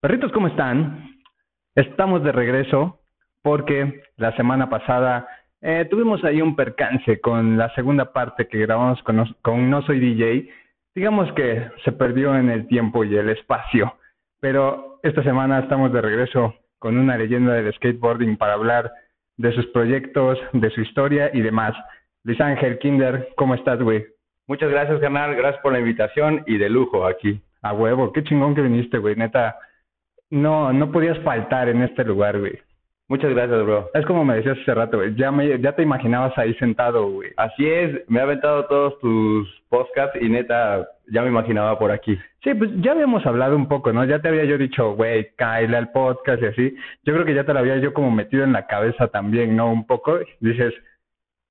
Perritos, ¿cómo están? Estamos de regreso porque la semana pasada eh, tuvimos ahí un percance con la segunda parte que grabamos con, con No Soy DJ. Digamos que se perdió en el tiempo y el espacio, pero esta semana estamos de regreso con una leyenda del skateboarding para hablar de sus proyectos, de su historia y demás. Luis Ángel Kinder, ¿cómo estás, güey? Muchas gracias, canal. Gracias por la invitación y de lujo aquí. A huevo, qué chingón que viniste, güey. Neta, no, no podías faltar en este lugar, güey. Muchas gracias, bro. Es como me decías hace rato, güey. Ya, me, ya te imaginabas ahí sentado, güey. Así es, me ha aventado todos tus podcasts y neta, ya me imaginaba por aquí. Sí, pues ya habíamos hablado un poco, ¿no? Ya te había yo dicho, güey, cáele al podcast y así. Yo creo que ya te lo había yo como metido en la cabeza también, ¿no? Un poco. Dices,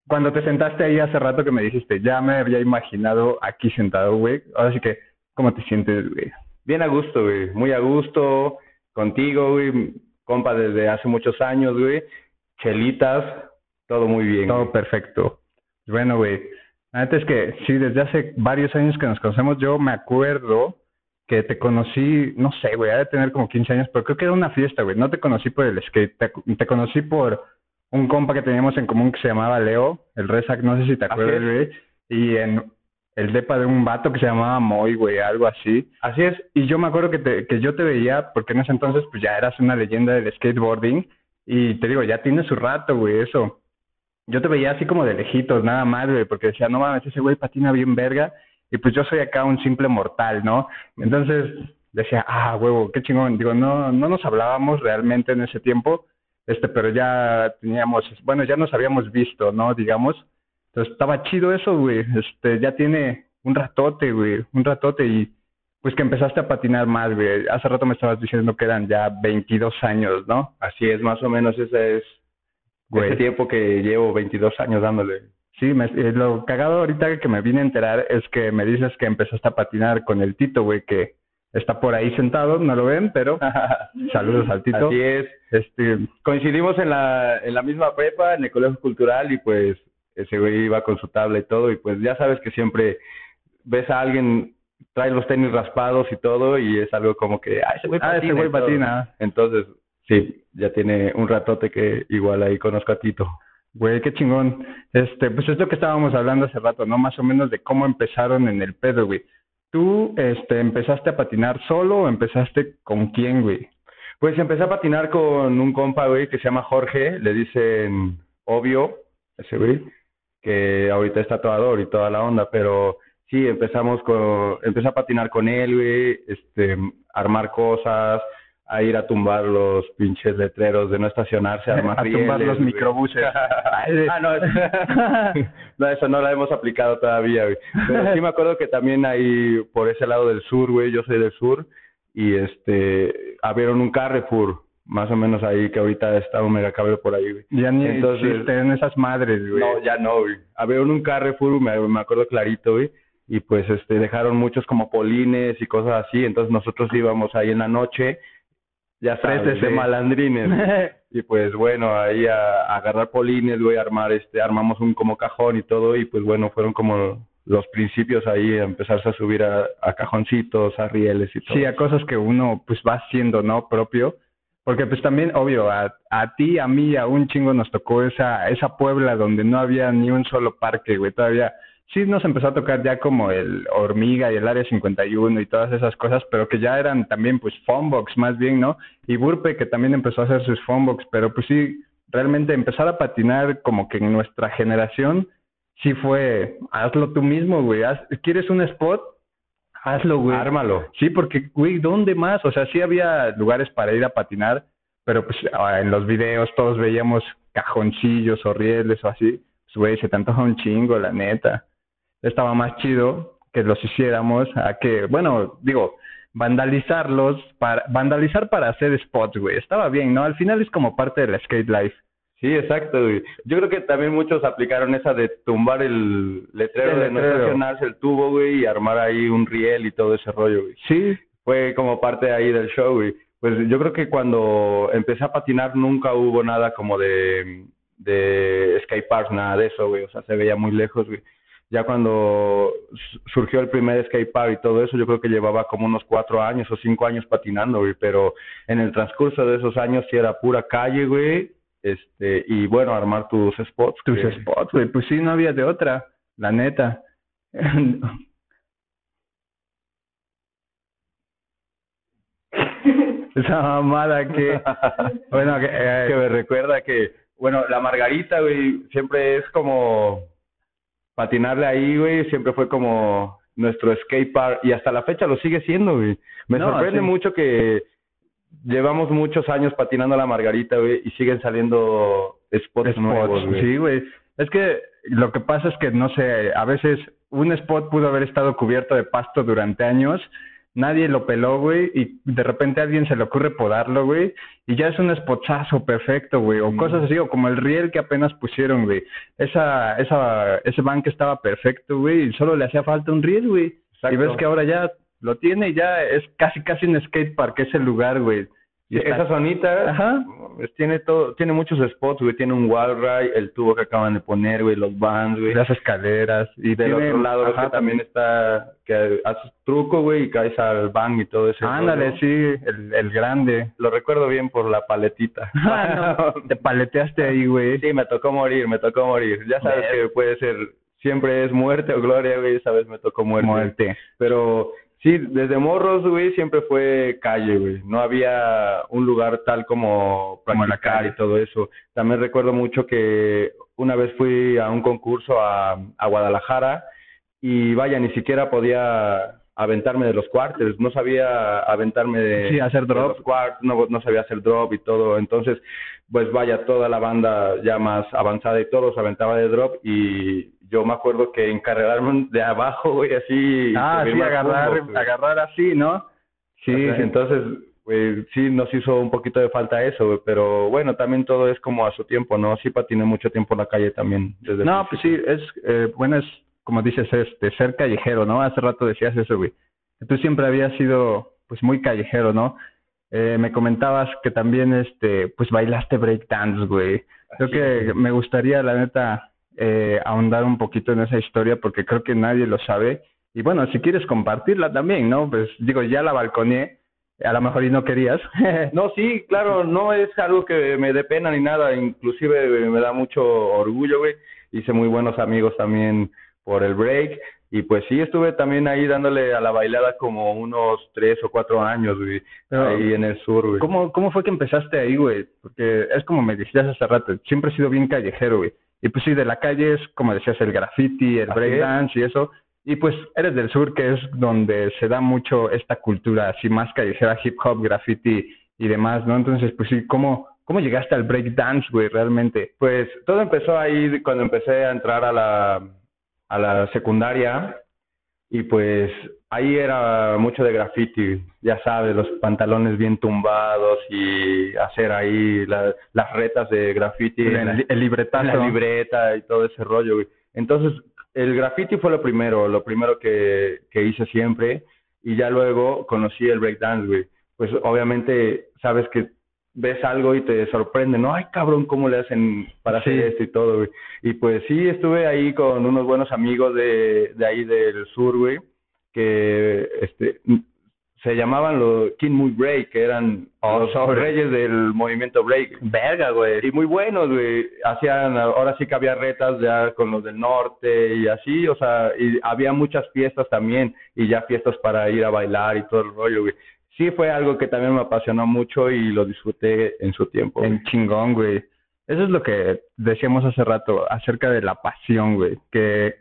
cuando te sentaste ahí hace rato que me dijiste, ya me había imaginado aquí sentado, güey. Ahora sí que, ¿cómo te sientes, güey? Bien a gusto, güey. Muy a gusto contigo, güey, compa desde hace muchos años, güey, chelitas, todo muy bien. Todo perfecto. Bueno, güey, antes que sí, desde hace varios años que nos conocemos, yo me acuerdo que te conocí, no sé, güey, ha de tener como 15 años, pero creo que era una fiesta, güey. No te conocí por el skate, te, te conocí por un compa que teníamos en común que se llamaba Leo, el Rezac, no sé si te acuerdas, güey. Y en el depa de un vato que se llamaba Moy, güey, algo así. Así es. Y yo me acuerdo que, te, que yo te veía, porque en ese entonces pues ya eras una leyenda del skateboarding. Y te digo, ya tiene su rato, güey, eso. Yo te veía así como de lejitos, nada más, güey, porque decía, no mames, ese güey patina bien verga. Y pues yo soy acá un simple mortal, ¿no? Entonces decía, ah, huevo, qué chingón. Digo, no, no nos hablábamos realmente en ese tiempo, este, pero ya teníamos, bueno, ya nos habíamos visto, ¿no? Digamos entonces estaba chido eso, güey. Este, ya tiene un ratote, güey, un ratote y pues que empezaste a patinar más, güey. Hace rato me estabas diciendo que eran ya 22 años, ¿no? Así es, más o menos ese es güey. ese tiempo que llevo 22 años dándole. Sí, me, eh, lo cagado ahorita que me vine a enterar es que me dices que empezaste a patinar con el Tito, güey, que está por ahí sentado, no lo ven, pero saludos al Tito. Así es. Este, coincidimos en la, en la misma prepa, en el colegio cultural, y pues ese güey iba con su tabla y todo, y pues ya sabes que siempre ves a alguien, trae los tenis raspados y todo, y es algo como que, ah, ese güey patina. Ah, ese güey patina. Entonces, sí, ya tiene un ratote que igual ahí conozco a Tito. Güey, qué chingón. Este, pues es lo que estábamos hablando hace rato, ¿no? Más o menos de cómo empezaron en el pedo, güey. ¿Tú este, empezaste a patinar solo o empezaste con quién, güey? Pues empecé a patinar con un compa, güey, que se llama Jorge, le dicen obvio, ese güey que ahorita es tatuador y toda la onda, pero sí, empezamos con, empecé a patinar con él, güey, este, armar cosas, a ir a tumbar los pinches letreros de no estacionarse, a armar A tumbar los microbuses. ah, no, no, eso no lo hemos aplicado todavía, güey. Pero sí me acuerdo que también ahí, por ese lado del sur, güey, yo soy del sur, y este, abrieron un Carrefour, más o menos ahí que ahorita está un megacable por ahí, güey. Ya ni Entonces, en esas madres, güey. No, ya no, güey. Había un Carrefour, me, me acuerdo clarito, güey. Y pues este dejaron muchos como polines y cosas así, entonces nosotros íbamos ahí en la noche, ya sabes, de malandrines. y pues bueno, ahí a, a, agarrar polines, güey, armar este, armamos un como cajón y todo, y pues bueno, fueron como los principios ahí, a empezarse a subir a, a cajoncitos, a rieles y todo. Sí, a cosas que uno pues va haciendo, ¿no? Propio porque pues también, obvio, a, a ti, a mí, a un chingo nos tocó esa, esa Puebla donde no había ni un solo parque, güey, todavía. Sí nos empezó a tocar ya como el Hormiga y el Área 51 y todas esas cosas, pero que ya eran también pues Funbox más bien, ¿no? Y Burpe que también empezó a hacer sus Funbox, pero pues sí, realmente empezar a patinar como que en nuestra generación sí fue, hazlo tú mismo, güey, ¿quieres un spot? Hazlo, güey. Ármalo. Sí, porque, güey, ¿dónde más? O sea, sí había lugares para ir a patinar, pero pues ah, en los videos todos veíamos cajoncillos o rieles o así. Pues, güey, se te antoja un chingo, la neta. Estaba más chido que los hiciéramos a que, bueno, digo, vandalizarlos, para vandalizar para hacer spots, güey. Estaba bien, ¿no? Al final es como parte de la skate life. Sí, exacto, güey. Yo creo que también muchos aplicaron esa de tumbar el letrero, de no estacionarse el tubo, güey, y armar ahí un riel y todo ese rollo, güey. Sí. Fue como parte ahí del show, güey. Pues yo creo que cuando empecé a patinar nunca hubo nada como de, de parks, nada de eso, güey. O sea, se veía muy lejos, güey. ya cuando surgió el primer skate park y todo eso, yo creo que llevaba como unos cuatro años o cinco años patinando, güey, pero en el transcurso de esos años sí era pura calle, güey, este, y bueno, armar tus spots. Tus spots, güey, pues sí, no había de otra, la neta. Esa mamada que, bueno, que, eh, que me recuerda que, bueno, la margarita, güey, siempre es como patinarle ahí, güey, siempre fue como nuestro skate park y hasta la fecha lo sigue siendo, güey. Me sorprende mucho que llevamos muchos años patinando la Margarita, güey, y siguen saliendo spots, nuevos, güey. Sí, güey. Es que lo que pasa es que, no sé, a veces un spot pudo haber estado cubierto de pasto durante años nadie lo peló, güey, y de repente a alguien se le ocurre podarlo, güey, y ya es un spotazo perfecto, güey, o cosas así, o como el riel que apenas pusieron, güey. Esa, esa, ese bank estaba perfecto, güey, y solo le hacía falta un riel, güey. Y ves que ahora ya lo tiene y ya es casi, casi un skatepark ese lugar, güey. Y esa zonita Ajá. Pues, tiene todo, tiene muchos spots, güey. Tiene un wall ride, el tubo que acaban de poner, güey, los bands, güey. Las escaleras. Y del otro lado ajá, también está, que haces truco, güey, y caes al bang y todo eso. Ándale, sí, el, el grande. Lo recuerdo bien por la paletita. Ah, no, te paleteaste ahí, güey. Sí, me tocó morir, me tocó morir. Ya sabes que puede ser, siempre es muerte o gloria, güey, esa vez me tocó muerte. Muerte. Pero Sí, desde morros, güey, siempre fue calle, güey. No había un lugar tal como practicar y todo eso. También recuerdo mucho que una vez fui a un concurso a, a Guadalajara y vaya, ni siquiera podía aventarme de los cuartos, no sabía aventarme de, sí, hacer drop. los no, no sabía hacer drop y todo. Entonces, pues vaya, toda la banda ya más avanzada y todos aventaba de drop y yo me acuerdo que encargarme de abajo, güey, así. Ah, sí, agarrar, agarrar así, ¿no? Sí, entonces, güey, sí nos hizo un poquito de falta eso, güey, pero bueno, también todo es como a su tiempo, ¿no? Sí patiné mucho tiempo en la calle también. Desde no, pues sí, es, eh, bueno, es, como dices, es de ser callejero, ¿no? Hace rato decías eso, güey. Tú siempre habías sido, pues, muy callejero, ¿no? Eh, me comentabas que también, este, pues, bailaste breakdance, güey. Creo que me gustaría, la neta, eh, ahondar un poquito en esa historia porque creo que nadie lo sabe. Y bueno, si quieres compartirla también, ¿no? Pues digo, ya la balconé, a lo mejor y no querías. no, sí, claro, no es algo que me dé pena ni nada, inclusive me da mucho orgullo, güey. Hice muy buenos amigos también por el break. Y pues sí, estuve también ahí dándole a la bailada como unos tres o cuatro años, güey, ahí en el sur, güey. ¿Cómo, ¿Cómo fue que empezaste ahí, güey? Porque es como me decías hace rato, siempre he sido bien callejero, güey. Y pues sí, de la calle es, como decías, el graffiti, el breakdance y eso. Y pues eres del sur, que es donde se da mucho esta cultura así más callejera, hip hop, graffiti y demás, ¿no? Entonces, pues sí, ¿cómo, cómo llegaste al breakdance, güey, realmente? Pues todo empezó ahí cuando empecé a entrar a la, a la secundaria y pues ahí era mucho de graffiti, ya sabes, los pantalones bien tumbados y hacer ahí las retas de graffiti, el, el libretazo. la libreta y todo ese rollo. Güey. Entonces, el graffiti fue lo primero, lo primero que, que hice siempre y ya luego conocí el breakdance, güey. Pues obviamente sabes que ves algo y te sorprende, ¿no? Ay, cabrón, ¿cómo le hacen para hacer esto y todo, güey? Y pues sí, estuve ahí con unos buenos amigos de, de ahí del sur, güey que este se llamaban los King Muy Break, que eran oh, los reyes del movimiento break. Verga, güey. Y muy buenos, güey. Hacían, ahora sí que había retas ya con los del norte y así, o sea, y había muchas fiestas también, y ya fiestas para ir a bailar y todo el rollo, güey. Sí fue algo que también me apasionó mucho y lo disfruté en su tiempo. En chingón, güey. Eso es lo que decíamos hace rato acerca de la pasión, güey. Que,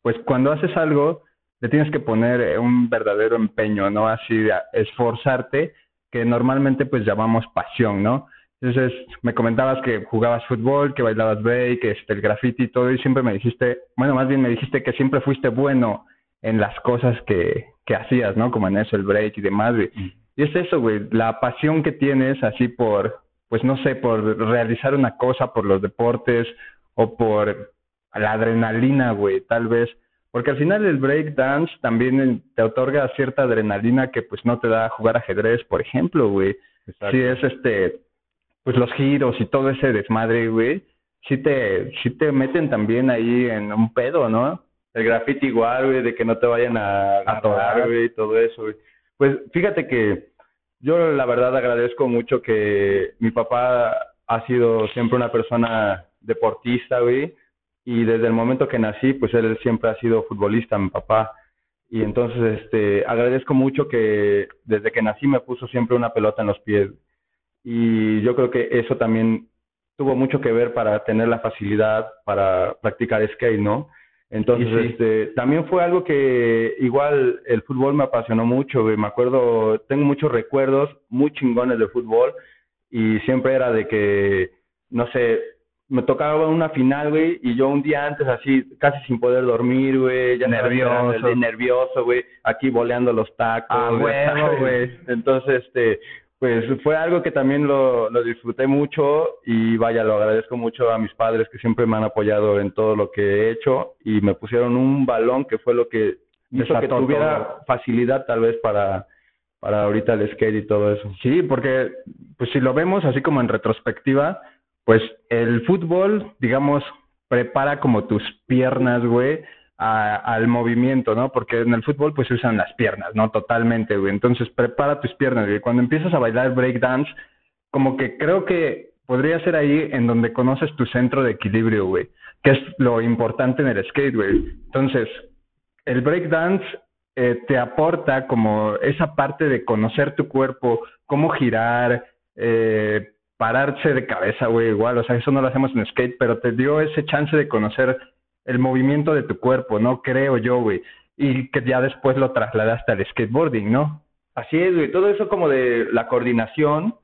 pues, cuando haces algo le tienes que poner un verdadero empeño, ¿no? Así, esforzarte, que normalmente pues llamamos pasión, ¿no? Entonces, me comentabas que jugabas fútbol, que bailabas break, este, el graffiti y todo, y siempre me dijiste, bueno, más bien me dijiste que siempre fuiste bueno en las cosas que, que hacías, ¿no? Como en eso, el break y demás, güey. Y es eso, güey, la pasión que tienes así por, pues no sé, por realizar una cosa, por los deportes o por la adrenalina, güey, tal vez porque al final el break dance también te otorga cierta adrenalina que pues no te da jugar ajedrez, por ejemplo, güey. Si es este, pues los giros y todo ese desmadre, güey, sí te, sí te meten también ahí en un pedo, ¿no? El graffiti igual, güey, de que no te vayan a agarrar, güey, y todo eso, güey. Pues fíjate que yo la verdad agradezco mucho que mi papá ha sido siempre una persona deportista, güey, y desde el momento que nací, pues él siempre ha sido futbolista, mi papá. Y entonces, este, agradezco mucho que desde que nací me puso siempre una pelota en los pies. Y yo creo que eso también tuvo mucho que ver para tener la facilidad para practicar skate, ¿no? Entonces, este, también fue algo que igual el fútbol me apasionó mucho, güey. Me acuerdo, tengo muchos recuerdos muy chingones de fútbol y siempre era de que, no sé, me tocaba una final, güey, y yo un día antes así, casi sin poder dormir, güey, ya nervioso, nervioso, güey, aquí boleando los tacos. Ah, bueno, güey. Entonces, este, pues fue algo que también lo, lo disfruté mucho y vaya, lo agradezco mucho a mis padres que siempre me han apoyado en todo lo que he hecho y me pusieron un balón que fue lo que hizo que tuviera facilidad tal vez para para ahorita el skate y todo eso. Sí, porque pues si lo vemos así como en retrospectiva, pues el fútbol, digamos, prepara como tus piernas, güey, al movimiento, ¿no? Porque en el fútbol pues se usan las piernas, ¿no? Totalmente, güey. Entonces prepara tus piernas, güey. Cuando empiezas a bailar breakdance, como que creo que podría ser ahí en donde conoces tu centro de equilibrio, güey. Que es lo importante en el skate, güey. Entonces, el breakdance eh, te aporta como esa parte de conocer tu cuerpo, cómo girar, eh, pararse de cabeza, güey, igual. O sea, eso no lo hacemos en skate, pero te dio ese chance de conocer el movimiento de tu cuerpo, ¿no? Creo yo, güey. Y que ya después lo trasladaste al skateboarding, ¿no? Así es, güey. Todo eso como de la coordinación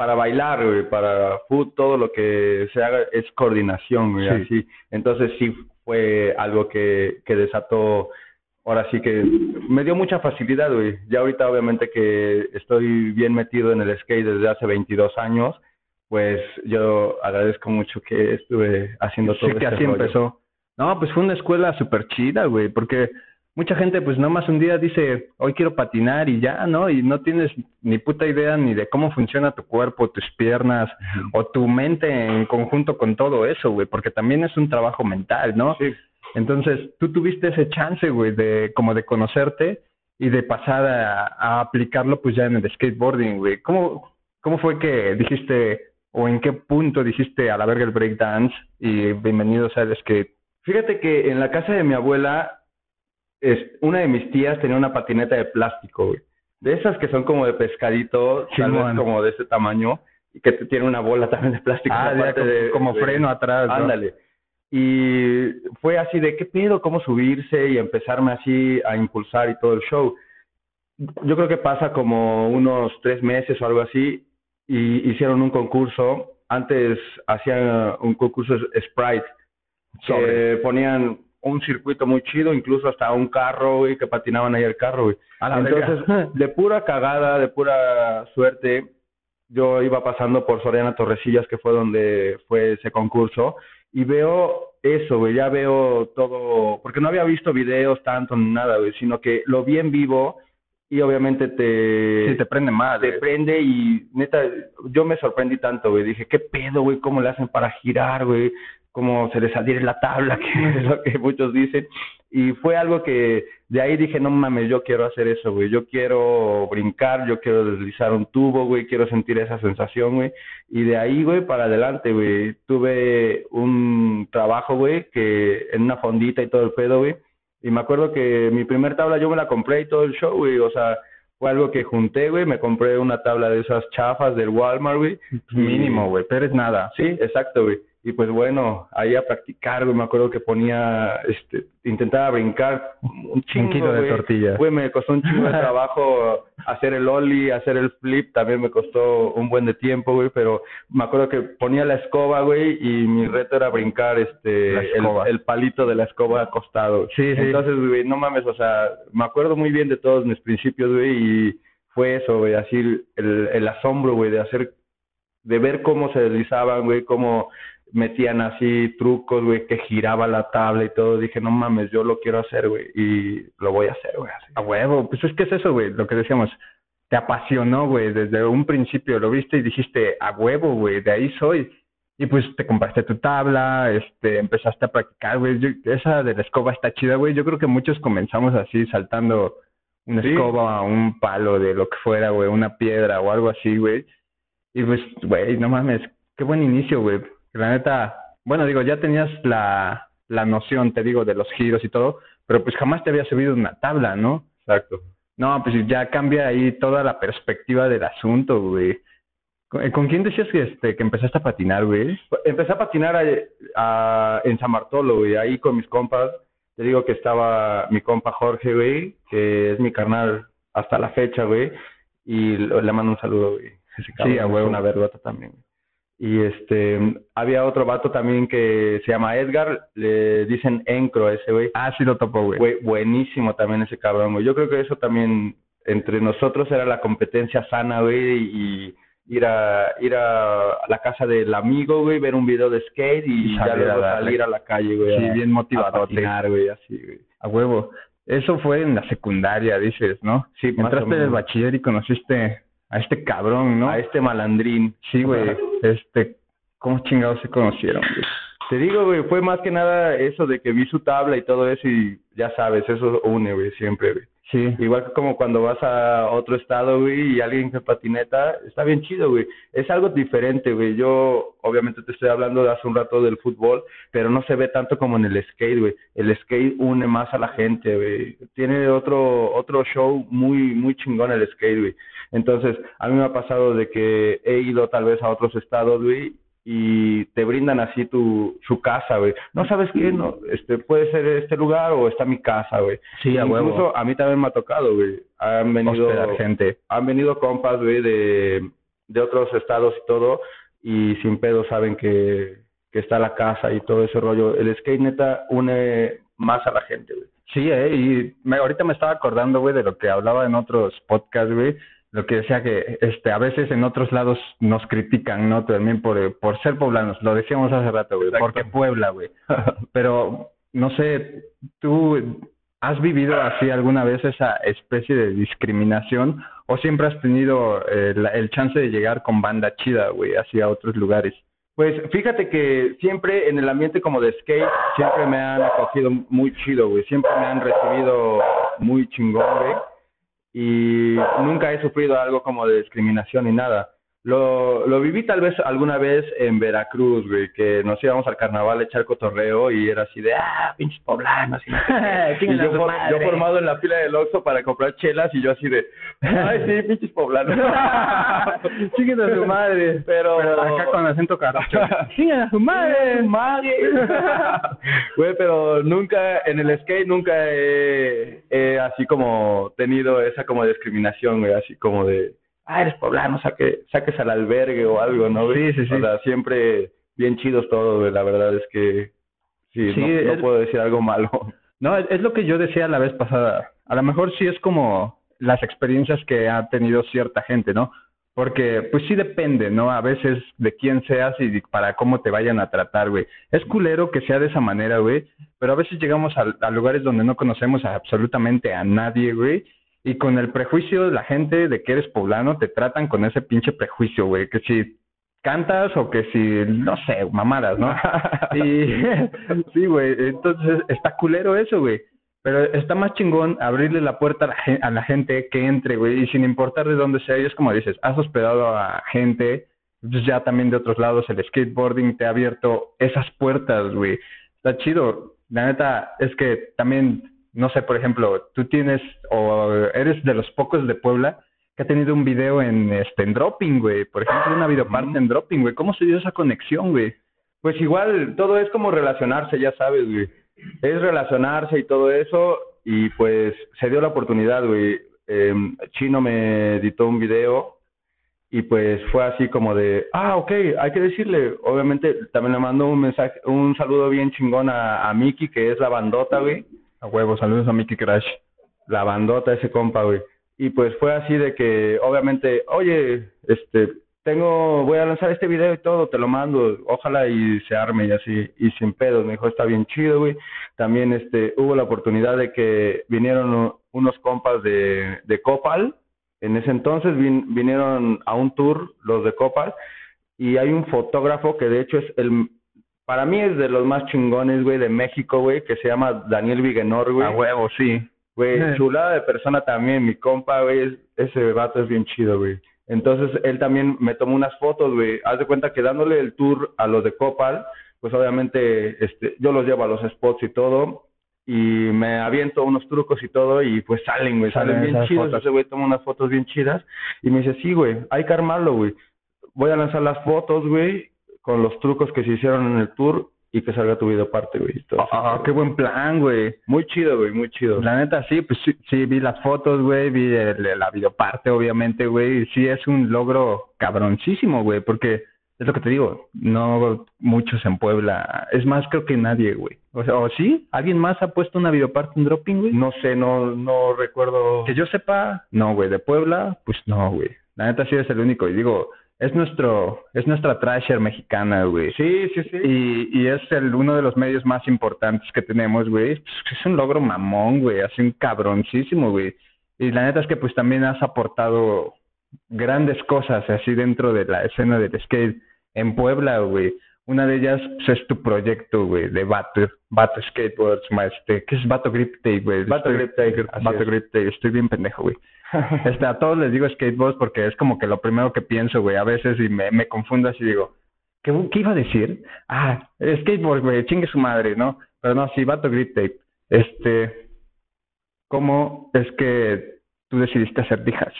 para bailar, güey, para foot, todo lo que se haga es coordinación, güey, así. Entonces sí fue algo que, que desató, ahora sí que me dio mucha facilidad, güey. Ya ahorita obviamente que estoy bien metido en el skate desde hace 22 años, pues yo agradezco mucho que estuve haciendo todo sí, que este así empezó. No, pues fue una escuela súper chida, güey, porque mucha gente pues nada más un día dice, hoy quiero patinar y ya, ¿no? Y no tienes ni puta idea ni de cómo funciona tu cuerpo, tus piernas o tu mente en conjunto con todo eso, güey, porque también es un trabajo mental, ¿no? Sí. Entonces, tú tuviste ese chance, güey, de como de conocerte y de pasar a, a aplicarlo pues ya en el skateboarding, güey. ¿Cómo, ¿Cómo fue que dijiste o en qué punto dijiste a la verga el breakdance y bienvenidos al skate? Fíjate que en la casa de mi abuela, es, una de mis tías tenía una patineta de plástico, güey. De esas que son como de pescadito, tal vez como de ese tamaño, y que tiene una bola también de plástico. Ah, como, de, como freno atrás. Ándale. Y fue así de, ¿qué pedo? ¿Cómo subirse? Y empezarme así a impulsar y todo el show. Yo creo que pasa como unos tres meses o algo así, y hicieron un concurso. Antes hacían un concurso Sprite, que ponían un circuito muy chido, incluso hasta un carro, güey, que patinaban ahí el carro, güey. Entonces, de pura cagada, de pura suerte, yo iba pasando por Soriana Torrecillas, que fue donde fue ese concurso, y veo eso, güey, ya veo todo, porque no había visto videos tanto ni nada, güey, sino que lo vi en vivo y obviamente te... Sí, te prende más. Te prende y neta, yo me sorprendí tanto, güey, dije, ¿qué pedo, güey? ¿Cómo le hacen para girar, güey? Como se les adhiere la tabla, que es lo que muchos dicen. Y fue algo que de ahí dije, no mames, yo quiero hacer eso, güey. Yo quiero brincar, yo quiero deslizar un tubo, güey. Quiero sentir esa sensación, güey. Y de ahí, güey, para adelante, güey. Tuve un trabajo, güey, que en una fondita y todo el pedo, güey. Y me acuerdo que mi primer tabla yo me la compré y todo el show, güey. O sea, fue algo que junté, güey. Me compré una tabla de esas chafas del Walmart, güey. Mínimo, güey. Pero es nada. Sí, exacto, güey y pues bueno, ahí a practicar, güey, me acuerdo que ponía, este, intentaba brincar un chingo de tortilla. Güey, me costó un chingo de trabajo hacer el ollie, hacer el flip, también me costó un buen de tiempo, güey, pero me acuerdo que ponía la escoba, güey, y mi reto era brincar, este, el, el, palito de la escoba acostado. Sí, sí. Entonces, güey, no mames, o sea, me acuerdo muy bien de todos mis principios, güey, y fue eso, güey, así el, el asombro, güey, de hacer, de ver cómo se deslizaban, güey, cómo metían así trucos, güey, que giraba la tabla y todo. Dije, no mames, yo lo quiero hacer, güey, y lo voy a hacer, güey. A huevo, pues es que es eso, güey, lo que decíamos. Te apasionó, güey, desde un principio lo viste y dijiste, a huevo, güey, de ahí soy. y pues te compraste tu tabla, este, empezaste a practicar, güey. esa de la escoba está chida, güey. Yo creo que muchos comenzamos así, saltando una escoba, un palo de lo que fuera, güey, una piedra o algo así, güey. Y pues, güey, no mames, qué buen inicio, güey. La neta, bueno, digo, ya tenías la, la noción, te digo, de los giros y todo, pero pues jamás te había subido una tabla, ¿no? Exacto. No, pues ya cambia ahí toda la perspectiva del asunto, güey. ¿Con quién decías que, este, que empezaste a patinar, güey? Empecé a patinar a, en San Bartolo, güey, ahí con mis compas. Te digo que estaba mi compa Jorge, güey, que es mi carnal hasta la fecha, güey. Y le mando un saludo, güey. sí, a huevo. Una vergota también. Y este, había otro vato también que se llama Edgar, le dicen Encro ese, güey. Ah, sí lo topo, güey. Güey, buenísimo también ese cabrón, güey. Yo creo que eso también entre nosotros era la competencia sana, güey, y ir a ir a la casa del amigo, güey, ver un video de skate y, ya luego salir a la calle, güey. Sí, bien motivado. A güey, así, güey. A huevo. Eso fue en la secundaria, dices, ¿no? Sí, Entraste del bachiller y conociste a este cabrón, ¿no? A este malandrín. Sí, güey. este, ¿cómo chingados se conocieron, güey? Te digo, güey, fue más que nada eso de que vi su tabla y todo eso y ya sabes, eso une, güey, siempre, güey. Sí. Igual como cuando vas a otro estado, güey, y alguien que patineta, está bien chido, güey. Es algo diferente, güey. Yo, obviamente, te estoy hablando de hace un rato del fútbol, pero no se ve tanto como en el skate, güey. El skate une más a la gente, güey. Tiene otro, otro show muy, muy chingón el skate, güey. Entonces, a mí me ha pasado de que he ido tal vez a otros estados, güey, y te brindan así tu su casa, güey. No sabes qué, no, este puede ser este lugar o está mi casa, güey. Sí, a Incluso a mí también me ha tocado, güey. Han venido gente. Han venido compas, güey, de de otros estados y todo y sin pedo saben que que está la casa y todo ese rollo. El skate neta une más a la gente, güey. Sí, eh, y me, ahorita me estaba acordando, güey, de lo que hablaba en otros podcasts, güey, lo que decía que este a veces en otros lados nos critican, ¿no? También por, por ser poblanos, lo decíamos hace rato, güey, porque Puebla, güey. Pero, no sé, ¿tú has vivido así alguna vez esa especie de discriminación o siempre has tenido eh, el chance de llegar con banda chida, güey, hacia otros lugares? Pues fíjate que siempre en el ambiente como de skate, siempre me han acogido muy chido, güey. Siempre me han recibido muy chingón, güey y nunca he sufrido algo como de discriminación ni nada. Lo, lo viví tal vez alguna vez en Veracruz, güey, que nos íbamos al carnaval a echar cotorreo y era así de, ah, pinches poblanos. Y, y yo, yo, formado en la fila del Oxxo para comprar chelas y yo así de, ay, sí, pinches poblanos. Chinguen a su madre. Pero, acá con acento caracho. Chinguen a su madre. madre. Güey, pero nunca, en el skate nunca he, he así como tenido esa como discriminación, güey, así como de ah, eres poblano, saque, saques al albergue o algo, ¿no? Sí, sí, sí. O sea, siempre bien chidos todos, la verdad es que sí, no, puedo decir algo malo. No, es lo que yo decía la vez pasada. A lo mejor sí es como las experiencias que ha tenido cierta gente, ¿no? Porque pues sí depende, ¿no? A veces de quién seas y para cómo te vayan a tratar, güey. Es culero que sea de esa manera, güey, pero a veces llegamos a, a lugares donde no conocemos a absolutamente a nadie, güey, y con el prejuicio de la gente de que eres poblano, te tratan con ese pinche prejuicio, güey, que si cantas o que si, no sé, mamadas, ¿no? y sí, güey, entonces está culero eso, güey. Pero está más chingón abrirle la puerta a la, a la gente que entre, güey, y sin importar de dónde sea, y es como dices, has hospedado a gente, pues ya también de otros lados, el skateboarding te ha abierto esas puertas, güey. Está chido. La neta es que también no sé, por ejemplo, tú tienes o eres de los pocos de Puebla que ha tenido un video en este en Dropping, güey, por ejemplo, una videoparte en Dropping, güey. ¿Cómo se dio esa conexión, güey? Pues igual todo es como relacionarse, ya sabes, güey. Es relacionarse y todo eso y pues se dio la oportunidad, güey. Em, Chino me editó un video y pues fue así como de, ah, ok, hay que decirle, obviamente también le mando un mensaje, un saludo bien chingón a, a Miki, que es la bandota, güey a huevo, saludos a Mickey Crash. La bandota ese compa, güey. Y pues fue así de que, obviamente, oye, este, tengo, voy a lanzar este video y todo, te lo mando, ojalá y se arme y así, y sin pedos, me dijo, está bien chido, güey. También, este, hubo la oportunidad de que vinieron unos compas de, de Copal, en ese entonces vinieron a un tour los de Copal, y hay un fotógrafo que de hecho es el, para mí es de los más chingones, güey, de México, güey, que se llama Daniel Vigenor, güey. A huevo, sí. Güey, chulada de persona también, mi compa, güey, ese vato es bien chido, güey. Entonces, él también me tomó unas fotos, güey. Haz de cuenta que dándole el tour a los de Copal, pues obviamente este, yo los llevo a los spots y todo, y me aviento unos trucos y todo, y pues salen, güey, salen, bien chidos. Ese güey toma unas fotos bien chidas, y me dice, sí, güey, hay que armarlo, güey. Voy a lanzar las fotos, güey, con los trucos que se hicieron en el tour, y que salga tu video parte, güey. Ah, qué buen plan, güey. Muy chido, güey, muy chido. La neta, sí, pues sí, vi las fotos, güey, vi el, la videoparte, obviamente, güey. Sí, es un logro cabroncísimo, güey, porque es lo que te digo, no muchos en Puebla. Es más, creo que nadie, güey. O sea, ¿o sí? ¿Alguien más ha puesto una videoparte en Dropping, güey? No sé, no, no recuerdo. Que yo sepa, no, güey. De Puebla, pues no, güey. La neta sí es el único. Y digo, es nuestro, es nuestra trasher mexicana, güey. Sí, sí, sí. Y, y es el uno de los medios más importantes que tenemos, güey. Es un logro mamón, güey. Hace un cabroncísimo, güey. Y la neta es que pues también has aportado grandes cosas así dentro de la escena del skate en Puebla, güey. Una de ellas pues, es tu proyecto, güey, de Bato, Bato Skateboards, este, ¿qué es Bato Grip Tape, güey? Bato Grip Tape. Bato Grip Tape, estoy bien pendejo, güey. Este, a todos les digo skateboards porque es como que lo primero que pienso, güey, a veces y me, me confundo así digo, ¿qué, ¿qué iba a decir? Ah, skateboard, güey, chingue su madre, ¿no? Pero no, sí, Bato Grip Tape. Este, ¿cómo es que tú decidiste hacer dijas?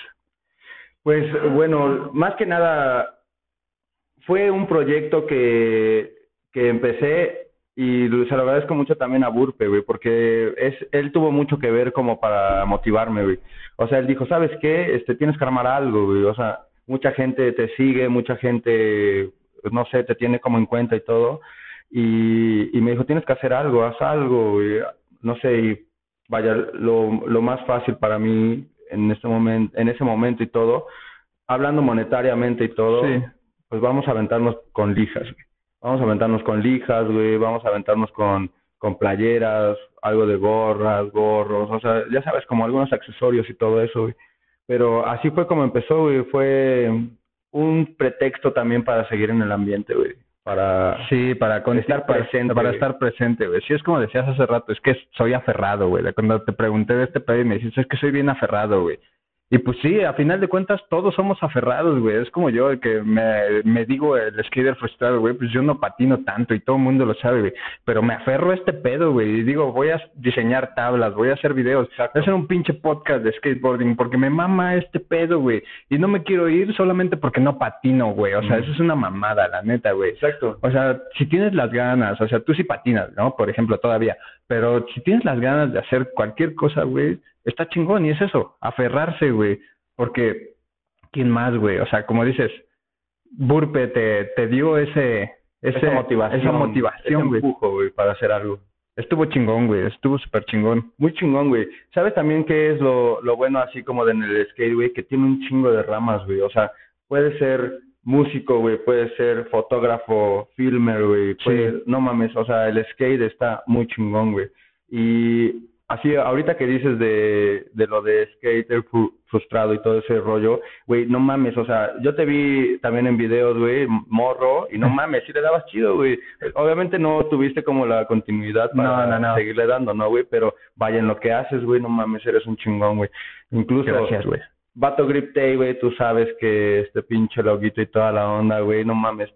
Pues bueno, más que nada fue un proyecto que, que empecé y se lo agradezco mucho también a Burpe, güey, porque es, él tuvo mucho que ver como para motivarme, güey. O sea, él dijo, ¿sabes qué? Este, tienes que armar algo, güey. O sea, mucha gente te sigue, mucha gente, no sé, te tiene como en cuenta y todo. Y, y me dijo, tienes que hacer algo, haz algo, güey. No sé, y vaya, lo, lo más fácil para mí en este momento, en ese momento y todo, hablando monetariamente y todo, sí pues vamos a aventarnos con lijas, güey. Vamos a aventarnos con lijas, güey, vamos a aventarnos con, con playeras, algo de gorras, gorros, o sea, ya sabes, como algunos accesorios y todo eso, güey. Pero así fue como empezó, güey, fue un pretexto también para seguir en el ambiente, güey. Para sí, para estar presente, para estar presente, güey. Sí es como decías hace rato, es que soy aferrado, güey. Cuando te pregunté de este y me dijiste, es que soy bien aferrado, güey. Y pues sí, a final de cuentas todos somos aferrados, güey. Es como yo, el que me, me digo el skater frustrado, güey. Pues yo no patino tanto y todo el mundo lo sabe, güey. Pero me aferro a este pedo, güey. Y digo, voy a diseñar tablas, voy a hacer videos. Voy a hacer un pinche podcast de skateboarding porque me mama este pedo, güey. Y no me quiero ir solamente porque no patino, güey. O sea, eso es una mamada, la neta, güey. Exacto. O sea, si tienes las ganas, o sea, tú sí patinas, ¿no? Por ejemplo, todavía. Pero si tienes las ganas de hacer cualquier cosa, güey está chingón y es eso, aferrarse, güey, porque ¿quién más, güey? O sea, como dices, Burpe te, te dio ese, ese esa motivación, esa motivación, güey. güey, para hacer algo. Estuvo chingón, güey, estuvo súper chingón. Muy chingón, güey. ¿Sabes también qué es lo, lo bueno así como de en el skate, güey? Que tiene un chingo de ramas, güey. O sea, puede ser músico, güey, puede ser fotógrafo, filmer, güey. Sí. No mames, o sea, el skate está muy chingón, güey. Y así, ahorita que dices de, de lo de skater frustrado y todo ese rollo, güey, no mames, o sea, yo te vi también en videos, güey, morro, y no mames, sí le dabas chido, güey. Obviamente no tuviste como la continuidad para seguirle dando, ¿no, güey? Pero vaya, en lo que haces, güey, no mames, eres un chingón, güey. Incluso... Gracias, güey. Vato Grip Day, güey, tú sabes que este pinche loguito y toda la onda, güey, no mames.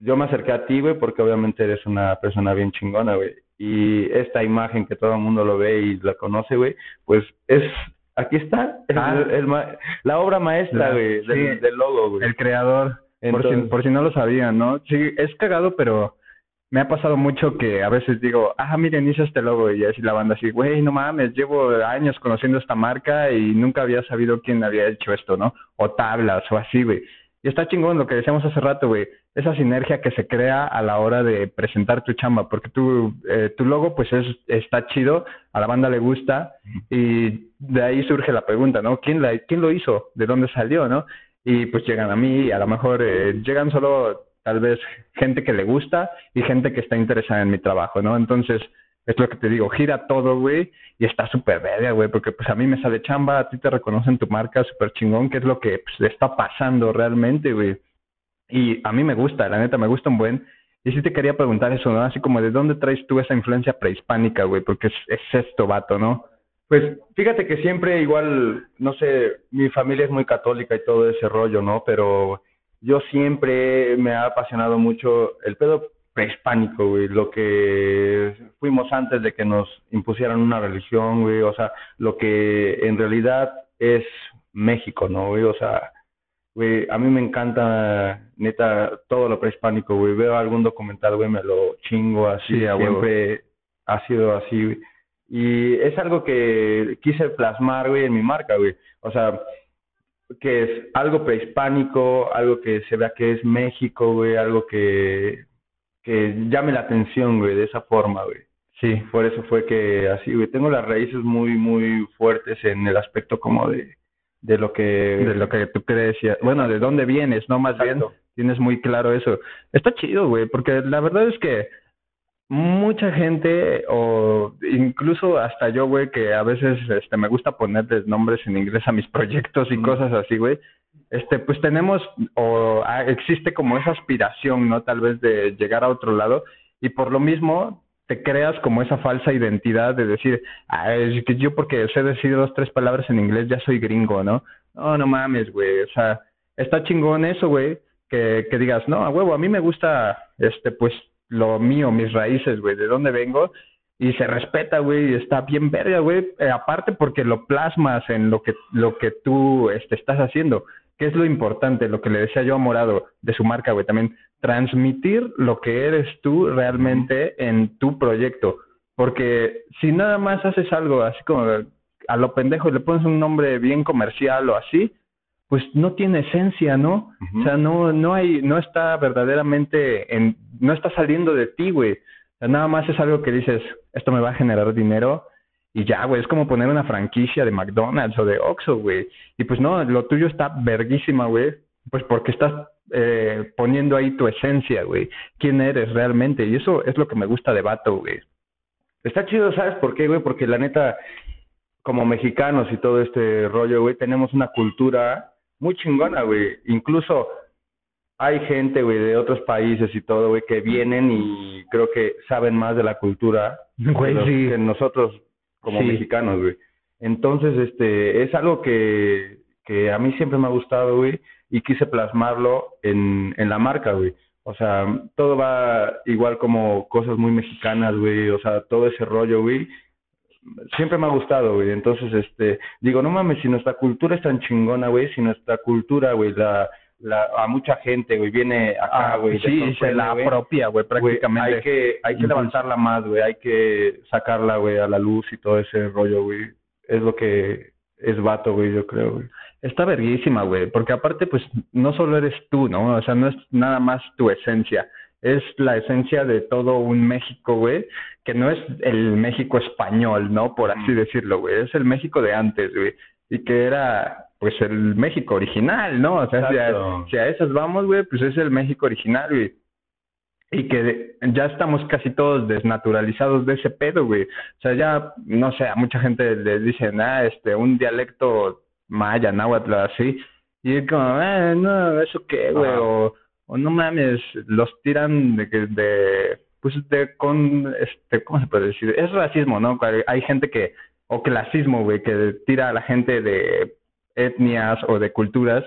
Yo me acerqué a ti, güey, porque obviamente eres una persona bien chingona, güey y esta imagen que todo el mundo lo ve y la conoce, güey, pues es aquí está ah. la obra maestra, güey, del, logo, güey. El creador, por, si, por si no lo sabían, ¿no? Sí, es cagado, pero me ha pasado mucho que a veces digo, ah, miren, hice este logo y así la banda así, güey, no mames, llevo años conociendo esta marca y nunca había sabido quién había hecho esto, ¿no? O tablas o así, güey. Y está chingón lo que decíamos hace rato, güey. Esa sinergia que se crea a la hora de presentar tu chamba, porque tu, eh, tu logo, pues es, está chido, a la banda le gusta, y de ahí surge la pregunta, ¿no? ¿Quién, la, quién lo hizo? ¿De dónde salió, no? Y pues llegan a mí, y a lo mejor eh, llegan solo tal vez gente que le gusta y gente que está interesada en mi trabajo, ¿no? Entonces, es lo que te digo, gira todo, güey, y está súper verga, güey, porque pues a mí me sale chamba, a ti te reconocen tu marca súper chingón, que es lo que pues, está pasando realmente, güey. Y a mí me gusta, la neta, me gusta un buen. Y sí te quería preguntar eso, ¿no? Así como, ¿de dónde traes tú esa influencia prehispánica, güey? Porque es, es esto, vato, ¿no? Pues fíjate que siempre igual, no sé, mi familia es muy católica y todo ese rollo, ¿no? Pero yo siempre me ha apasionado mucho el pedo prehispánico, güey, lo que fuimos antes de que nos impusieran una religión, güey, o sea, lo que en realidad es México, ¿no, güey? O sea, güey, a mí me encanta, neta, todo lo prehispánico, güey. Veo algún documental, güey, me lo chingo así, siempre ha sido así, güey. Y es algo que quise plasmar, güey, en mi marca, güey. O sea, que es algo prehispánico, algo que se vea que es México, güey, algo que, que llame la atención, güey, de esa forma, güey. Sí, por eso fue que así, güey, tengo las raíces muy, muy fuertes en el aspecto como de, de lo que... De lo que tú crees, bueno, de dónde vienes, ¿no? Más bien, tienes muy claro eso. Está chido, güey, porque la verdad es que mucha gente o incluso hasta yo, güey, que a veces este me gusta ponerles nombres en inglés a mis proyectos y cosas así, güey. Este, pues tenemos o ah, existe como esa aspiración, ¿no? Tal vez de llegar a otro lado y por lo mismo te creas como esa falsa identidad de decir, ah, es que yo porque sé decir dos, tres palabras en inglés ya soy gringo, ¿no? No, no mames, güey, o sea, está chingón eso, güey, que, que digas, no, a huevo, a mí me gusta, este, pues, lo mío, mis raíces, güey, de dónde vengo, y se respeta, güey, y está bien verga, güey, eh, aparte porque lo plasmas en lo que, lo que tú este, estás haciendo, que es lo importante, lo que le decía yo a Morado de su marca, güey, también transmitir lo que eres tú realmente en tu proyecto, porque si nada más haces algo así como a lo pendejo y le pones un nombre bien comercial o así, pues no tiene esencia, ¿no? O sea, no, no hay, no está verdaderamente en, no está saliendo de ti, güey. O sea, nada más es algo que dices, esto me va a generar dinero y ya, güey, es como poner una franquicia de McDonald's o de Oxxo, güey. Y pues no, lo tuyo está verguísima, güey, pues porque estás eh, poniendo ahí tu esencia, güey. ¿Quién eres realmente? Y eso es lo que me gusta de Vato, güey. Está chido, ¿sabes por qué, güey? Porque la neta, como mexicanos y todo este rollo, güey, tenemos una cultura muy chingona, güey. Incluso hay gente, güey, de otros países y todo, güey, que vienen y creo que saben más de la cultura güey, que nosotros como mexicanos, güey. Entonces, este, es algo que, que a mí siempre me ha gustado, güey, y quise plasmarlo en, en la marca, güey. O sea, todo va igual como cosas muy mexicanas, güey, o sea, todo ese rollo, güey, siempre me ha gustado, güey. Entonces, este, digo, no mames, si nuestra cultura es tan chingona, güey, si nuestra cultura, güey, la, la, a mucha gente, güey, viene acá, ah, güey. sí, se la propia, güey, prácticamente. hay que, hay que levantarla más, güey, hay que sacarla, güey, a la luz y todo ese rollo, güey. Es lo que es vato, güey, yo creo, güey. Está verguísima, güey, porque aparte, pues, no solo eres tú, ¿no? O sea, no es nada más tu esencia es la esencia de todo un México, güey, que no es el México español, ¿no? Por así decirlo, güey, es el México de antes, güey, y que era, pues, el México original, ¿no? O sea, si a, si a, esas vamos, güey, pues es el México original, güey. Y que ya estamos casi todos desnaturalizados de ese pedo, güey. O sea, ya, no sé, a mucha gente le dicen, ah, este, un dialecto maya, náhuatl, así. Y es como, ah, no, ¿eso qué, güey? O o no mames, los tiran de que de pues de con este cómo se puede decir es racismo no hay gente que o clasismo güey que tira a la gente de etnias o de culturas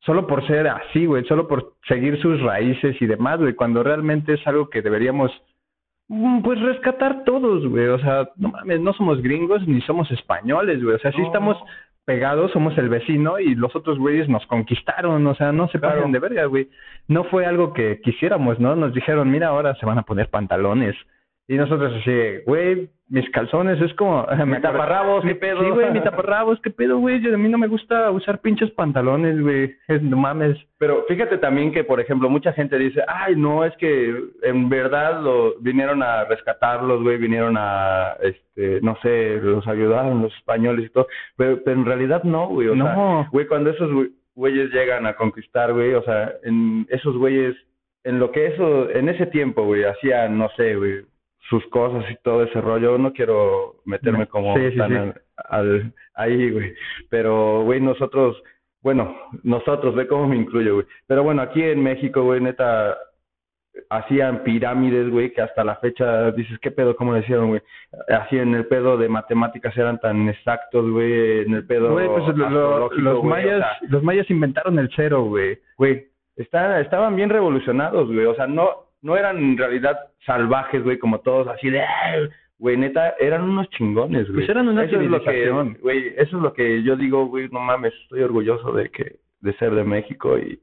solo por ser así güey solo por seguir sus raíces y demás güey cuando realmente es algo que deberíamos mm, pues rescatar todos güey. O sea no mames no somos gringos ni somos españoles güey. O sea sí estamos pegados, somos el vecino y los otros güeyes nos conquistaron, o sea, no se pasen de verga, güey. No fue algo que quisiéramos, ¿no? Nos dijeron, mira, ahora se van a poner pantalones. Y nosotros así, güey, mis calzones, es como... Mi taparrabos, qué pedo. Sí, güey, mi taparrabos, qué pedo, güey. a mí no me gusta usar pinches pantalones, güey. No mames. Pero fíjate también que, por ejemplo, mucha gente dice, ay, no, es que en verdad lo vinieron a rescatarlos, güey, vinieron a, este, no sé, los ayudaron los españoles y todo. Pero, en realidad no, güey. O no. güey, cuando esos güeyes llegan a conquistar, güey, o sea, en esos güeyes en lo que eso, en ese tiempo, güey, hacían, no sé, güey, sus cosas y todo ese rollo. No quiero meterme como tan Al, ahí, güey. Pero, güey, nosotros bueno, nosotros, ve cómo me incluyo, güey. Pero bueno, aquí en México, güey, neta, hacían pirámides, güey, que hasta la fecha dices, ¿qué pedo? ¿Cómo le hicieron, güey? Así en el pedo de matemáticas eran tan exactos, güey, en el pedo Güey, pues los mayas, los mayas inventaron el cero, güey. Güey, estaban bien revolucionados, güey, o sea, no, no eran en realidad salvajes, güey, como todos así de, güey, neta, eran unos chingones, güey. Pues eran una eso es lo que, güey, eso es lo que yo digo, güey, no mames, estoy orgulloso de que, de ser de México y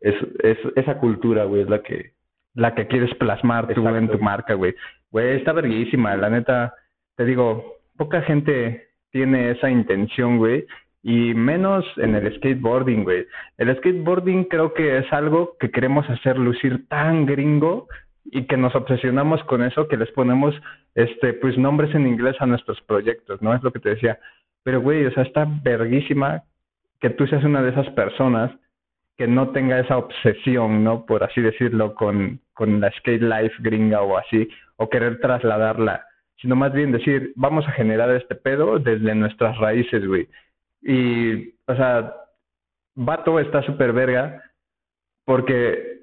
es, es esa cultura, güey, es la que la que quieres plasmar tú en tu marca, güey. Güey, está verguísima, la neta. Te digo, poca gente tiene esa intención, güey. Y menos en el skateboarding, güey. El skateboarding creo que es algo que queremos hacer lucir tan gringo y que nos obsesionamos con eso que les ponemos, este, pues nombres en inglés a nuestros proyectos, ¿no? Es lo que te decía. Pero, güey, o sea, está verguísima que tú seas una de esas personas que no tenga esa obsesión, ¿no? Por así decirlo, con, con la skate life gringa o así, o querer trasladarla, sino más bien decir, vamos a generar este pedo desde nuestras raíces, güey. Y, o sea, Vato está súper verga porque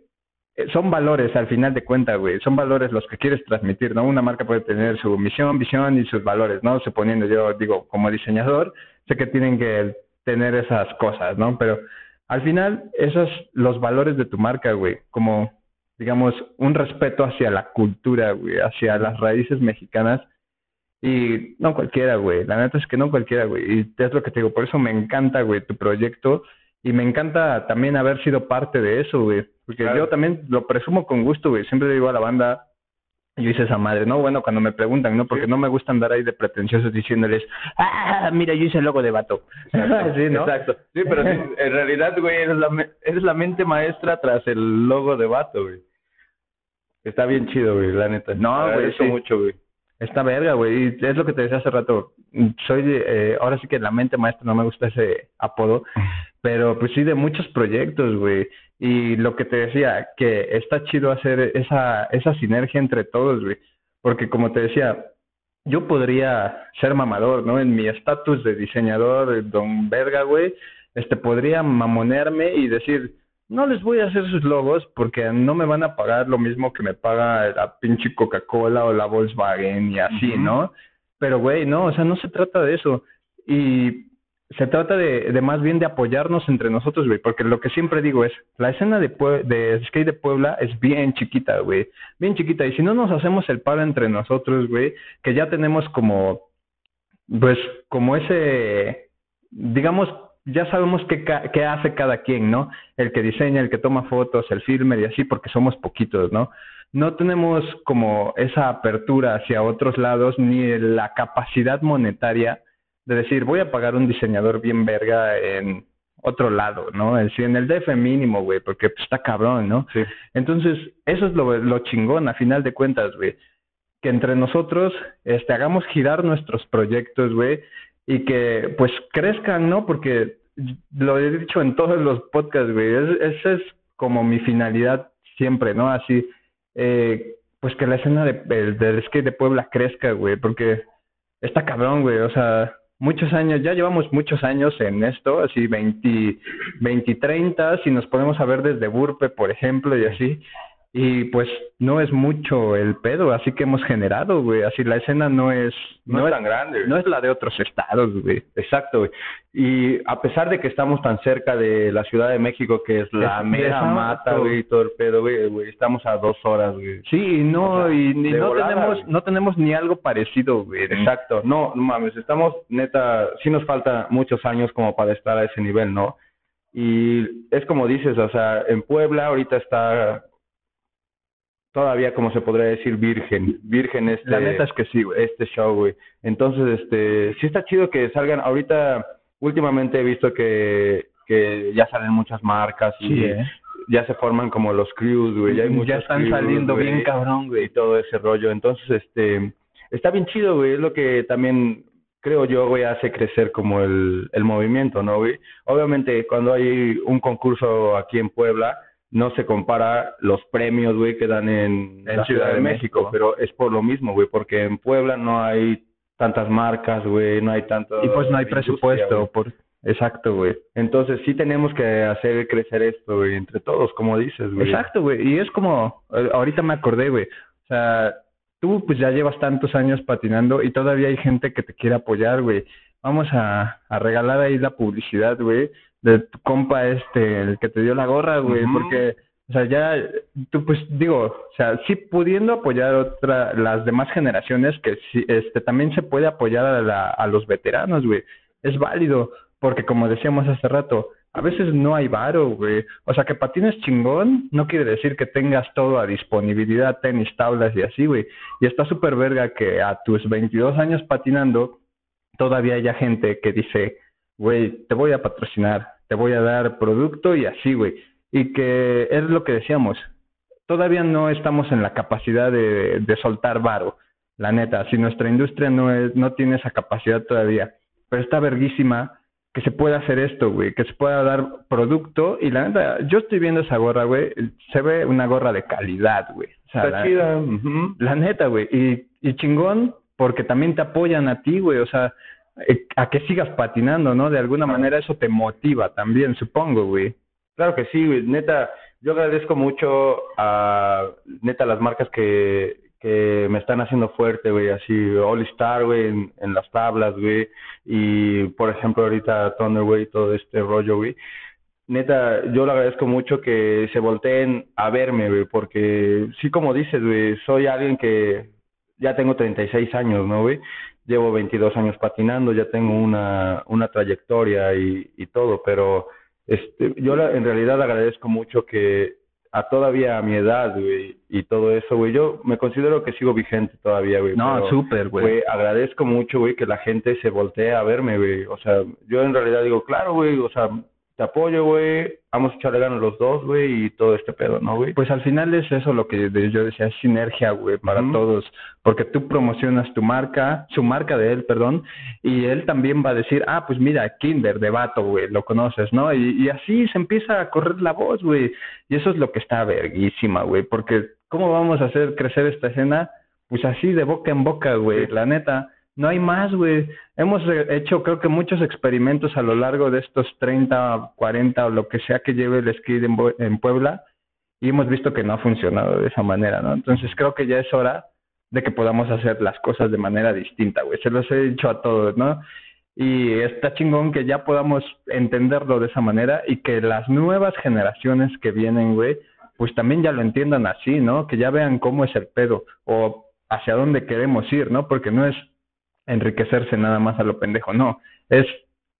son valores al final de cuentas, güey. Son valores los que quieres transmitir, ¿no? Una marca puede tener su misión, visión y sus valores, ¿no? Suponiendo yo, digo, como diseñador, sé que tienen que tener esas cosas, ¿no? Pero al final, esos los valores de tu marca, güey, como, digamos, un respeto hacia la cultura, güey, hacia las raíces mexicanas. Y no cualquiera, güey, la neta es que no cualquiera, güey. Y es lo que te digo, por eso me encanta, güey, tu proyecto. Y me encanta también haber sido parte de eso, güey. Porque yo también lo presumo con gusto, güey. Siempre le digo a la banda, yo hice esa madre, ¿no? Bueno, cuando me preguntan, ¿no? Porque no me gusta andar ahí de pretenciosos diciéndoles, ah, mira, yo hice el logo de vato. sí, ¿no? Exacto. Sí, pero en realidad, güey, eres la, eres la mente maestra tras el logo de vato, güey. Está bien chido, güey, la neta. No, güey, eso mucho, güey. Está verga, güey. Es lo que te decía hace rato. Soy, eh, ahora sí que la mente maestra no me gusta ese apodo, pero pues sí de muchos proyectos, güey. Y lo que te decía, que está chido hacer esa, esa sinergia entre todos, güey. Porque como te decía, yo podría ser mamador, ¿no? En mi estatus de diseñador, don verga, güey, este, podría mamonearme y decir, no les voy a hacer sus logos porque no me van a pagar lo mismo que me paga la pinche Coca-Cola o la Volkswagen y así, ¿no? Pero, güey, no, o sea, no se trata de eso. Y se trata de, de, más bien de apoyarnos entre nosotros, güey, porque lo que siempre digo es, la escena de, de skate de Puebla es bien chiquita, güey, bien chiquita, y si no nos hacemos el paro entre nosotros, güey, que ya tenemos como, pues, como ese, digamos, ya sabemos qué, qué hace cada quien, ¿no? El que diseña, el que toma fotos, el filmer y así, porque somos poquitos, ¿no? No tenemos como esa apertura hacia otros lados ni la capacidad monetaria de decir, voy a pagar un diseñador bien verga en otro lado, ¿no? Es decir, en el DF mínimo, güey, porque está cabrón, ¿no? Sí. Entonces, eso es lo, lo chingón, a final de cuentas, güey. Que entre nosotros este, hagamos girar nuestros proyectos, güey, y que pues crezcan, ¿no? Porque lo he dicho en todos los podcasts, güey, esa es como mi finalidad siempre, ¿no? Así, eh, pues que la escena de, del skate de Puebla crezca, güey, porque está cabrón, güey, o sea, muchos años, ya llevamos muchos años en esto, así 20, 20, 30, si nos podemos saber desde Burpe, por ejemplo, y así, y pues no es mucho el pedo, así que hemos generado, güey, así la escena no es... No, es tan grande. No es la de otros estados, güey. Exacto, güey. Y a pesar de que estamos tan cerca de la Ciudad de México, que es la mera mata, güey, todo el pedo, güey, estamos a dos horas, güey. Sí, y no, y, no tenemos, no tenemos ni algo parecido, güey. Exacto, no, no mames, estamos, neta, sí nos falta muchos años como para estar a ese nivel, ¿no? Y es como dices, o sea, en Puebla ahorita está todavía como se podría decir virgen, virgen este La neta es que sí, güey. Este show, güey. Entonces, este, sí está chido que salgan ahorita últimamente he visto que que ya salen muchas marcas y ¿eh? ya se forman como los crews, güey, ya Ya están saliendo bien cabrón, güey, y todo ese rollo. Entonces, este está bien chido, güey, es lo que también creo yo, güey, hace crecer como el, el movimiento, ¿no, güey? Obviamente, cuando hay un concurso aquí en Puebla, no se compara los premios, güey, que dan en, la Ciudad, de, México, pero es por lo mismo, güey, porque en Puebla no hay tantas marcas, güey, no hay tanto... Y pues no hay presupuesto, por Exacto, güey. Entonces sí tenemos que hacer crecer esto, güey, entre todos, como dices, güey. Exacto, güey. Y es como, eh, ahorita me acordé, güey. O sea, tú pues ya llevas tantos años patinando y todavía hay gente que te quiere apoyar, güey. Vamos a, a regalar ahí la publicidad, güey, de tu compa este, el que te dio la gorra, güey, porque, o sea, ya, tú pues digo, o sea, sí pudiendo apoyar otra, las demás generaciones, que sí, este, también se puede apoyar a, la, a los veteranos, güey. Es válido, porque como decíamos hace rato, a veces no hay varo, güey. O sea, que patines chingón no quiere decir que tengas todo a disponibilidad, tenis, tablas y así, güey. Y está súper verga que a tus 22 años patinando, todavía haya gente que dice, güey, te voy a patrocinar, te voy a dar producto y así, güey. Y que es lo que decíamos, todavía no estamos en la capacidad de, de soltar varo, la neta. Si nuestra industria no, es, no tiene esa capacidad todavía, pero está verguísima que se pueda hacer esto, güey, que se pueda dar producto y la neta, yo estoy viendo esa gorra, güey, se ve una gorra de calidad, güey. O sea, Está la, chida. La neta, güey, y, y chingón porque también te apoyan a ti, güey, o sea, a que sigas patinando, ¿no? De alguna manera eso te motiva también, supongo, güey. Claro que sí, güey, neta, yo agradezco mucho a, neta, las marcas que, que me están haciendo fuerte, güey, así All Star, güey, en, en, las tablas, güey, y por ejemplo ahorita Thunder, güey, todo este rollo, güey. Neta, yo le agradezco mucho que se volteen a verme, güey, porque sí, como dices, güey, soy alguien que ya tengo 36 años, ¿no, güey? Llevo 22 años patinando, ya tengo una, una trayectoria y, y todo, pero este, yo la, en realidad agradezco mucho que a todavía a mi edad, güey, y todo eso, güey, yo me considero que sigo vigente todavía, güey. No, súper, güey. Agradezco mucho, güey, que la gente se voltee a verme, güey. O sea, yo en realidad digo, claro, güey, o sea, te apoyo, güey, vamos a echarle ganas los dos, güey, y todo este pedo, ¿no, güey? Pues al final es eso lo que yo decía, es sinergia, güey, para todos, porque tú promocionas tu marca, su marca de él, perdón, y él también va a decir, ah, pues mira, Kinder, de vato, güey, lo conoces, ¿no? Y, y así se empieza a correr la voz, güey, y eso es lo que está verguísima, güey, porque ¿cómo vamos a hacer crecer esta escena? Pues así, de boca en boca, güey, la neta no hay más, güey. Hemos hecho, creo que muchos experimentos a lo largo de estos 30, 40 o lo que sea que lleve el skate en, en Puebla y hemos visto que no ha funcionado de esa manera, ¿no? Entonces creo que ya es hora de que podamos hacer las cosas de manera distinta, güey. Se los he dicho a todos, ¿no? Y está chingón que ya podamos entenderlo de esa manera y que las nuevas generaciones que vienen, güey, pues también ya lo entiendan así, ¿no? Que ya vean cómo es el pedo o hacia dónde queremos ir, ¿no? Porque no es enriquecerse nada más a lo pendejo, no, es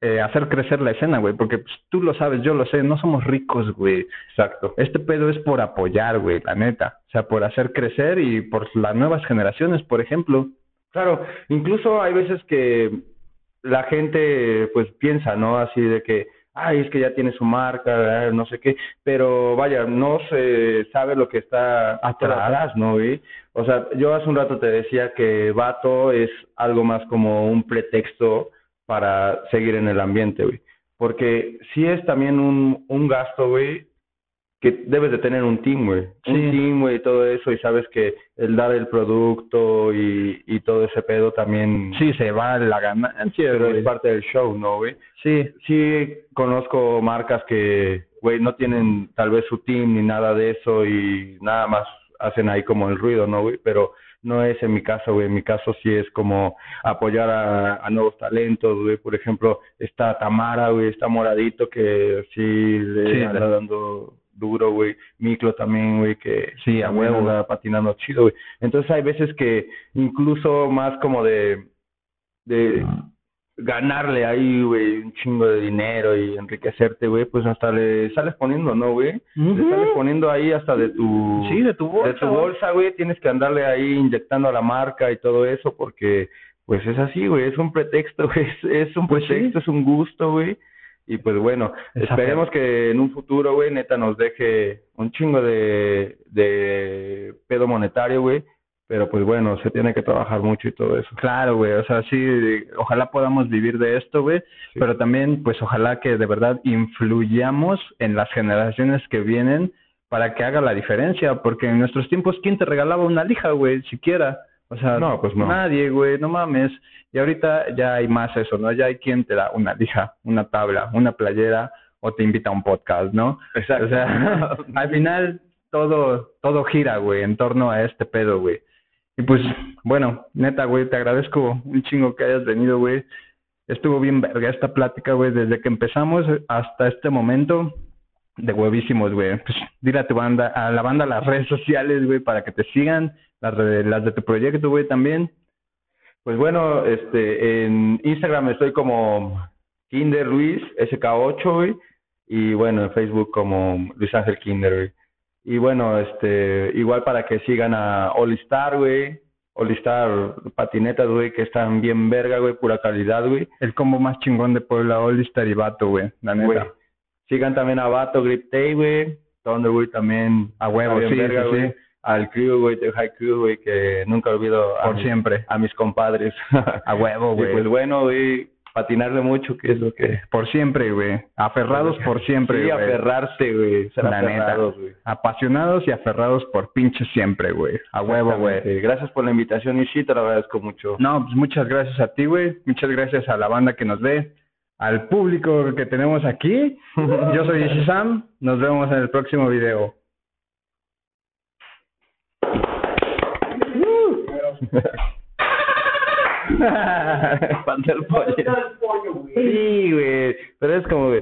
eh, hacer crecer la escena, güey, porque pues, tú lo sabes, yo lo sé, no somos ricos, güey. Exacto. Este pedo es por apoyar, güey, la neta, o sea, por hacer crecer y por las nuevas generaciones, por ejemplo. Claro, incluso hay veces que la gente pues piensa, ¿no? Así de que, ay, es que ya tiene su marca, no sé qué, pero vaya, no se sabe lo que está atrás, ¿no? Güey? O sea, yo hace un rato te decía que vato es algo más como un pretexto para seguir en el ambiente, güey. Porque sí es también un, un gasto, güey, que debes de tener un team, güey. Sí. Un team, güey, y todo eso, y sabes que el dar el producto y, y todo ese pedo también... Sí, se va la ganancia, Pero güey. es parte del show, ¿no, güey? Sí, Sí conozco marcas que, güey, no tienen tal vez su team ni nada de eso y nada más hacen ahí como el ruido, ¿no, güey? Pero no es en mi caso, güey. En mi caso sí es como apoyar a, a nuevos talentos, güey. Por ejemplo, está Tamara, güey, está Moradito, que sí le Sí, anda dando duro, güey. Miclo también, güey, que Sí, a huevo. anda patinando chido, güey. Entonces hay veces que incluso más como de, de ganarle ahí, güey, un chingo de dinero y enriquecerte, güey, pues hasta le sales poniendo, ¿no, güey? Le sales poniendo ahí hasta de tu... Sí, de tu bolsa. De tu bolsa, güey, tienes que andarle ahí inyectando a la marca y todo eso porque, pues es así, güey, es un pretexto, güey, es, es un Pues sí. pretexto, es un gusto, güey. Y pues bueno, esperemos que en un futuro, güey, neta nos deje un chingo de, de pedo monetario, güey. Pero pues bueno, se tiene que trabajar mucho y todo eso. Claro, güey, o sea, sí, ojalá podamos vivir de esto, güey, Sí. pero también, pues, ojalá que de verdad influyamos en las generaciones que vienen para que haga la diferencia, porque en nuestros tiempos, ¿quién te regalaba una lija, güey? Siquiera. O sea, No, pues no. nadie, güey, no mames. Y ahorita ya hay más eso, ¿no? Ya hay quien te da una lija, una tabla, una playera o te invita a un podcast, ¿no? Exacto. O sea, al final todo, todo gira, güey, en torno a este pedo, güey. Y pues, bueno, neta, güey, te agradezco un chingo que hayas venido, güey. Estuvo bien verga esta plática, güey, desde que empezamos hasta este momento. De huevísimos, güey. Pues dile a tu banda, a la banda las redes sociales, güey, para que te sigan. Las de, las de tu proyecto, güey, también. Pues bueno, este, en Instagram estoy como Kinder Luis SK8, güey. Y bueno, en Facebook como Luis Ángel Kinder, güey. Y bueno, este, igual para que sigan a All Star, güey. All Star patinetas, güey, que están bien verga, güey, pura calidad, güey. El combo más chingón de Puebla, All-Star y Vato, güey, la Güey. neta. Sigan también a Vato Grip Day, güey. Thunder, güey, también. A huevo, sí, verga, sí, güey. sí. Al crew, güey, de High Crew, güey, que nunca olvido a, Por mis- siempre. a mis compadres. A huevo, Y güey. pues bueno, güey, patinarle mucho, que es lo que... Por siempre, güey. Aferrados por siempre, Sí, güey. aferrarse, güey. La neta. aferrados, güey. Apasionados y aferrados por pinche siempre, güey. A huevo, güey. Gracias por la invitación y sí, te lo agradezco mucho. No, pues muchas gracias a ti, güey. Muchas gracias a la banda que nos ve, al público que tenemos aquí. Yo soy Ishi Sam. Nos vemos en el próximo video. Falta el pollo. Sí, güey. Pero es como, güey.